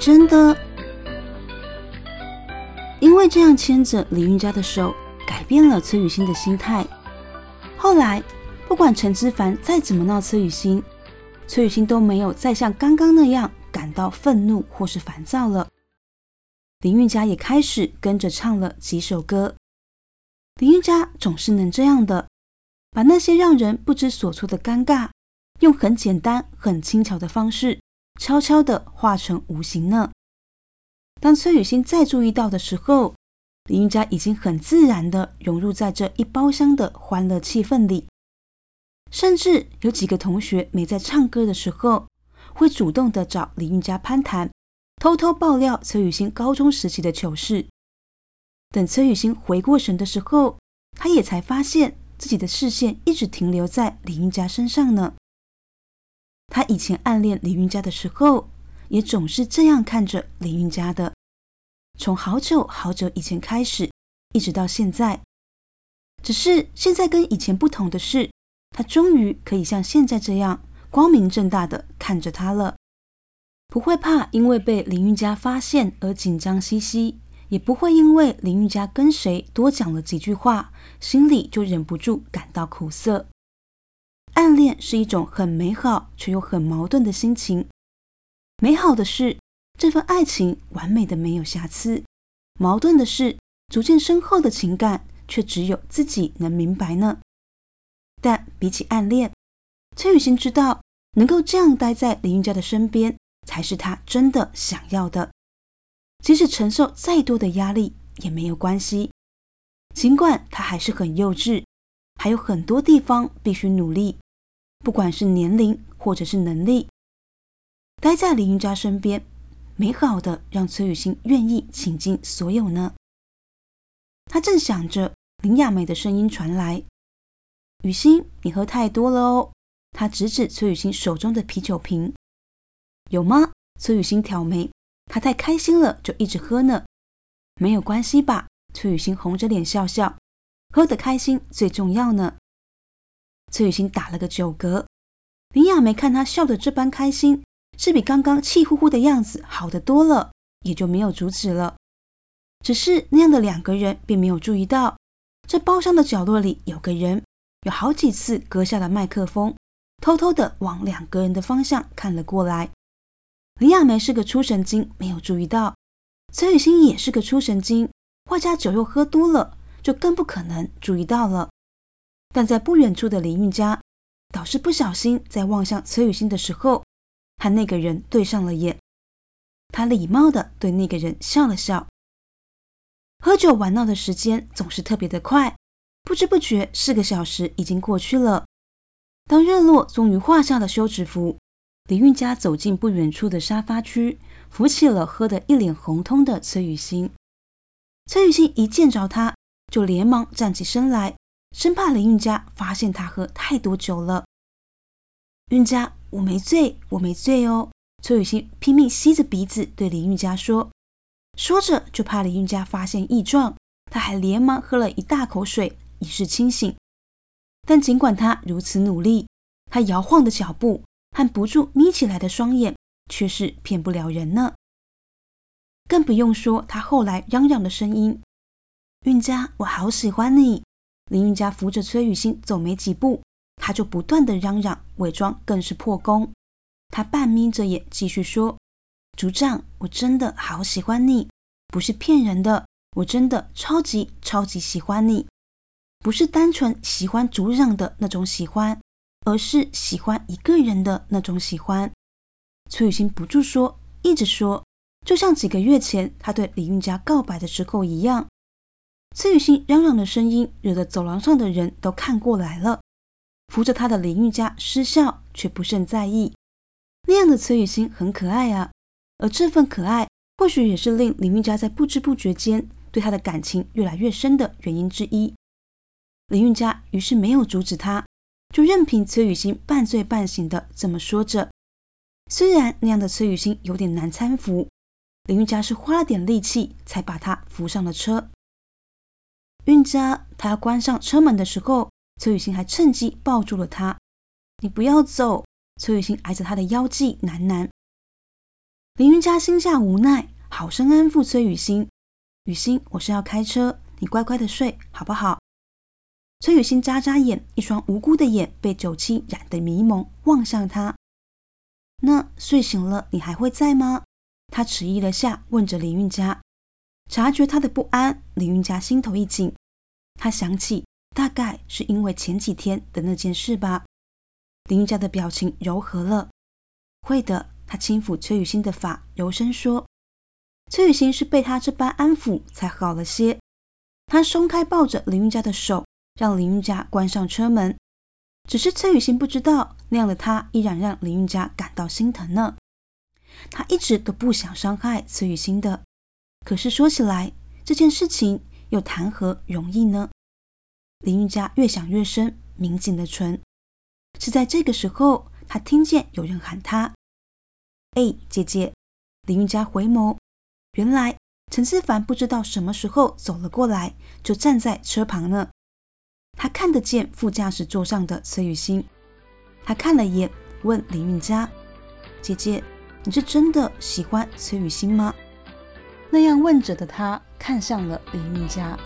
真的因为这样牵着李运家的手，改变了崔雨欣的心态。后来。不管陈之凡再怎么闹崔雨欣，崔雨欣都没有再像刚刚那样感到愤怒或是烦躁了。林韵嘉也开始跟着唱了几首歌。林韵嘉总是能这样的，把那些让人不知所措的尴尬，用很简单、很轻巧的方式，悄悄地化成无形呢。当崔雨欣再注意到的时候，林韵嘉已经很自然地融入在这一包厢的欢乐气氛里。甚至有几个同学没在唱歌的时候，会主动的找李韵佳攀谈，偷偷爆料崔雨欣高中时期的糗事。等崔雨欣回过神的时候，他也才发现自己的视线一直停留在李韵佳身上呢。他以前暗恋林云家的时候，也总是这样看着林云家的，从好久好久以前开始，一直到现在。只是现在跟以前不同的是。他终于可以像现在这样光明正大的看着他了，不会怕因为被林云家发现而紧张兮兮，也不会因为林云家跟谁多讲了几句话，心里就忍不住感到苦涩。暗恋是一种很美好却又很矛盾的心情。美好的是这份爱情完美的没有瑕疵，矛盾的是逐渐深厚的情感却只有自己能明白呢。但比起暗恋，崔雨欣知道能够这样待在林韵家的身边，才是她真的想要的。即使承受再多的压力也没有关系，尽管他还是很幼稚，还有很多地方必须努力，不管是年龄或者是能力。待在林韵家身边，美好的让崔雨欣愿意倾尽所有呢。他正想着，林亚美的声音传来。雨欣，你喝太多了哦。他指指崔雨欣手中的啤酒瓶，有吗？崔雨欣挑眉，他太开心了，就一直喝呢。没有关系吧？崔雨欣红着脸笑笑，喝得开心最重要呢。崔雨欣打了个酒嗝，林雅梅看他笑得这般开心，是比刚刚气呼呼的样子好得多了，也就没有阻止了。只是那样的两个人，并没有注意到这包厢的角落里有个人。有好几次割下了麦克风，偷偷的往两个人的方向看了过来。林亚梅是个出神经，没有注意到；崔雨欣也是个出神经，外加酒又喝多了，就更不可能注意到了。但在不远处的林韵家，倒是不小心在望向崔雨欣的时候，和那个人对上了眼。他礼貌的对那个人笑了笑。喝酒玩闹的时间总是特别的快。不知不觉，四个小时已经过去了。当热络终于画下了休止符，李韵家走进不远处的沙发区，扶起了喝得一脸红通的崔雨欣。崔雨欣一见着他，就连忙站起身来，生怕林韵家发现他喝太多酒了。韵家，我没醉，我没醉哦。崔雨欣拼命吸着鼻子对林韵家说，说着就怕林韵家发现异状，他还连忙喝了一大口水。以示清醒，但尽管他如此努力，他摇晃的脚步和不住眯起来的双眼，却是骗不了人呢。更不用说他后来嚷嚷的声音：“韵家，我好喜欢你。”林韵家扶着崔雨欣走没几步，他就不断的嚷嚷，伪装更是破功。他半眯着眼继续说：“组长，我真的好喜欢你，不是骗人的，我真的超级超级喜欢你。”不是单纯喜欢组长的那种喜欢，而是喜欢一个人的那种喜欢。崔雨欣不住说，一直说，就像几个月前他对李运家告白的时候一样。崔雨欣嚷嚷的声音，惹得走廊上的人都看过来了。扶着他的李运家失笑，却不甚在意。那样的崔雨欣很可爱啊，而这份可爱或许也是令李运家在不知不觉间对他的感情越来越深的原因之一。李运家于是没有阻止他，就任凭崔雨欣半醉半醒的这么说着。虽然那样的崔雨欣有点难搀扶，李运家是花了点力气才把她扶上了车。运家他关上车门的时候，崔雨欣还趁机抱住了他。你不要走！崔雨欣挨着他的腰际喃喃。林云家心下无奈，好生安抚崔雨欣：“雨欣，我是要开车，你乖乖的睡，好不好？”崔雨欣眨眨眼，一双无辜的眼被酒气染得迷蒙，望向他。那睡醒了，你还会在吗？他迟疑了下，问着林韵佳。察觉他的不安，林韵家心头一紧，他想起，大概是因为前几天的那件事吧。林云佳的表情柔和了。会的，他轻抚崔雨欣的发，柔声说：“崔雨欣是被他这般安抚才好了些。”他松开抱着林云佳的手，让林云佳关上车门。只是崔雨欣不知道，那样的他依然让林云佳感到心疼呢。他一直都不想伤害崔雨欣的，可是说起来，这件事情又谈何容易呢？林玉佳越想越深，抿紧了唇。是在这个时候，他听见有人喊他：“哎，姐姐！”林韵佳回眸，原来陈思凡不知道什么时候走了过来，就站在车旁呢。他看得见副驾驶座上的崔雨欣，他看了一眼，问林韵佳：“姐姐，你是真的喜欢崔雨欣吗？”那样问着的他，看向了林韵佳。